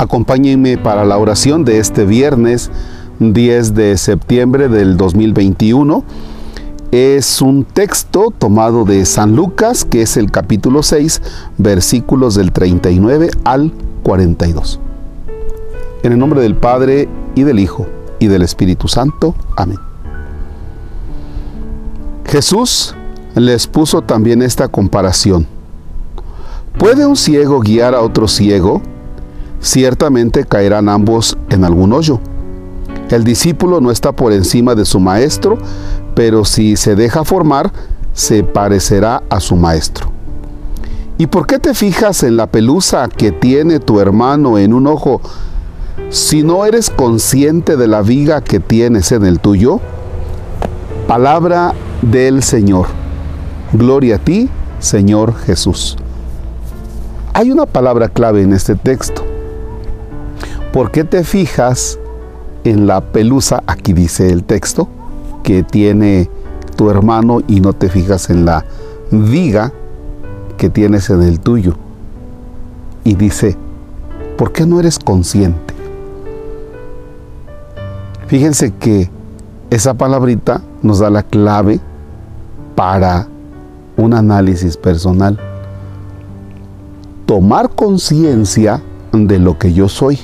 Acompáñenme para la oración de este viernes 10 de septiembre del 2021. Es un texto tomado de San Lucas, que es el capítulo 6, versículos del 39 al 42. En el nombre del Padre y del Hijo y del Espíritu Santo. Amén. Jesús les puso también esta comparación. ¿Puede un ciego guiar a otro ciego? Ciertamente caerán ambos en algún hoyo. El discípulo no está por encima de su maestro, pero si se deja formar, se parecerá a su maestro. ¿Y por qué te fijas en la pelusa que tiene tu hermano en un ojo si no eres consciente de la viga que tienes en el tuyo? Palabra del Señor. Gloria a ti, Señor Jesús. Hay una palabra clave en este texto. ¿Por qué te fijas en la pelusa, aquí dice el texto, que tiene tu hermano y no te fijas en la viga que tienes en el tuyo? Y dice, ¿por qué no eres consciente? Fíjense que esa palabrita nos da la clave para un análisis personal. Tomar conciencia de lo que yo soy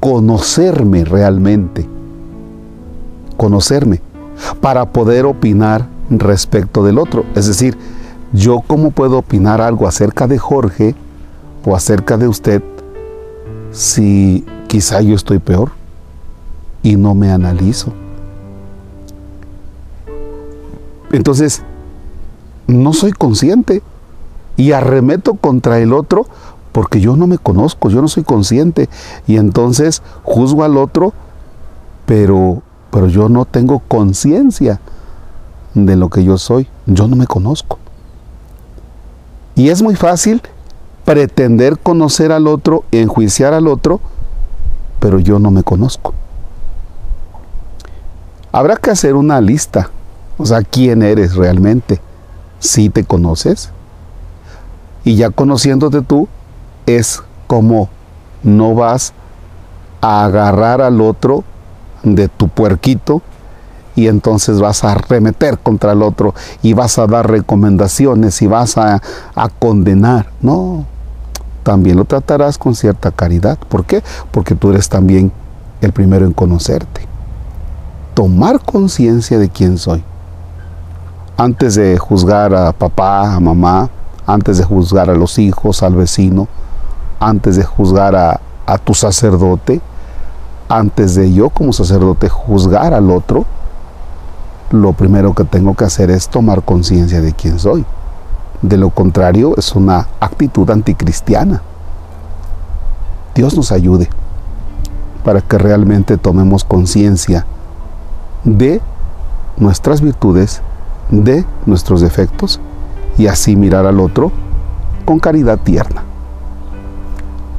conocerme realmente, conocerme, para poder opinar respecto del otro. Es decir, yo cómo puedo opinar algo acerca de Jorge o acerca de usted si quizá yo estoy peor y no me analizo. Entonces, no soy consciente y arremeto contra el otro porque yo no me conozco, yo no soy consciente y entonces juzgo al otro, pero, pero yo no tengo conciencia de lo que yo soy, yo no me conozco. Y es muy fácil pretender conocer al otro, enjuiciar al otro, pero yo no me conozco. Habrá que hacer una lista, o sea, quién eres realmente, si te conoces. Y ya conociéndote tú, es como no vas a agarrar al otro de tu puerquito y entonces vas a arremeter contra el otro y vas a dar recomendaciones y vas a, a, condenar. No, también lo tratarás con cierta caridad. ¿Por qué? Porque tú eres también el primero en conocerte. Tomar conciencia de quién soy. Antes de juzgar a papá, a mamá, antes de juzgar a los hijos, al vecino, antes de juzgar a, tu sacerdote, antes de yo como sacerdote juzgar al otro, lo primero que tengo que hacer es tomar conciencia de quién soy. De lo contrario, es una actitud anticristiana. Dios nos ayude para que realmente tomemos conciencia de nuestras virtudes, de nuestros defectos y así mirar al otro con caridad tierna.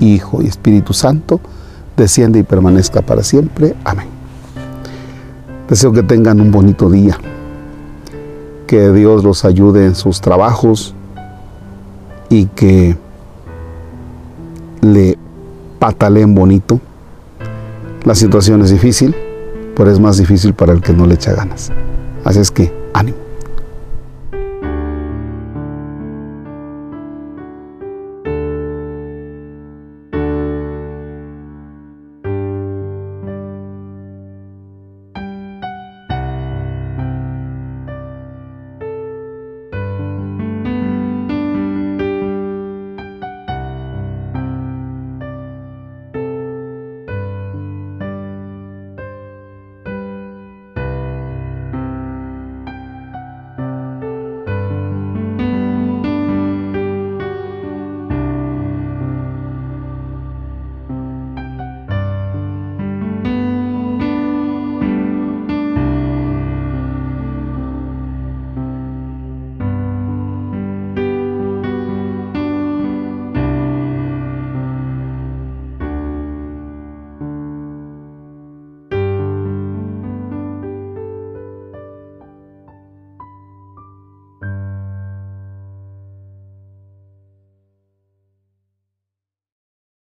Hijo y Espíritu Santo, desciende y permanezca para siempre. Amén. Deseo que tengan un bonito día, que Dios los ayude en sus trabajos y que le pataleen bonito. La situación es difícil, pero es más difícil para el que no le echa ganas. Así es que, ánimo.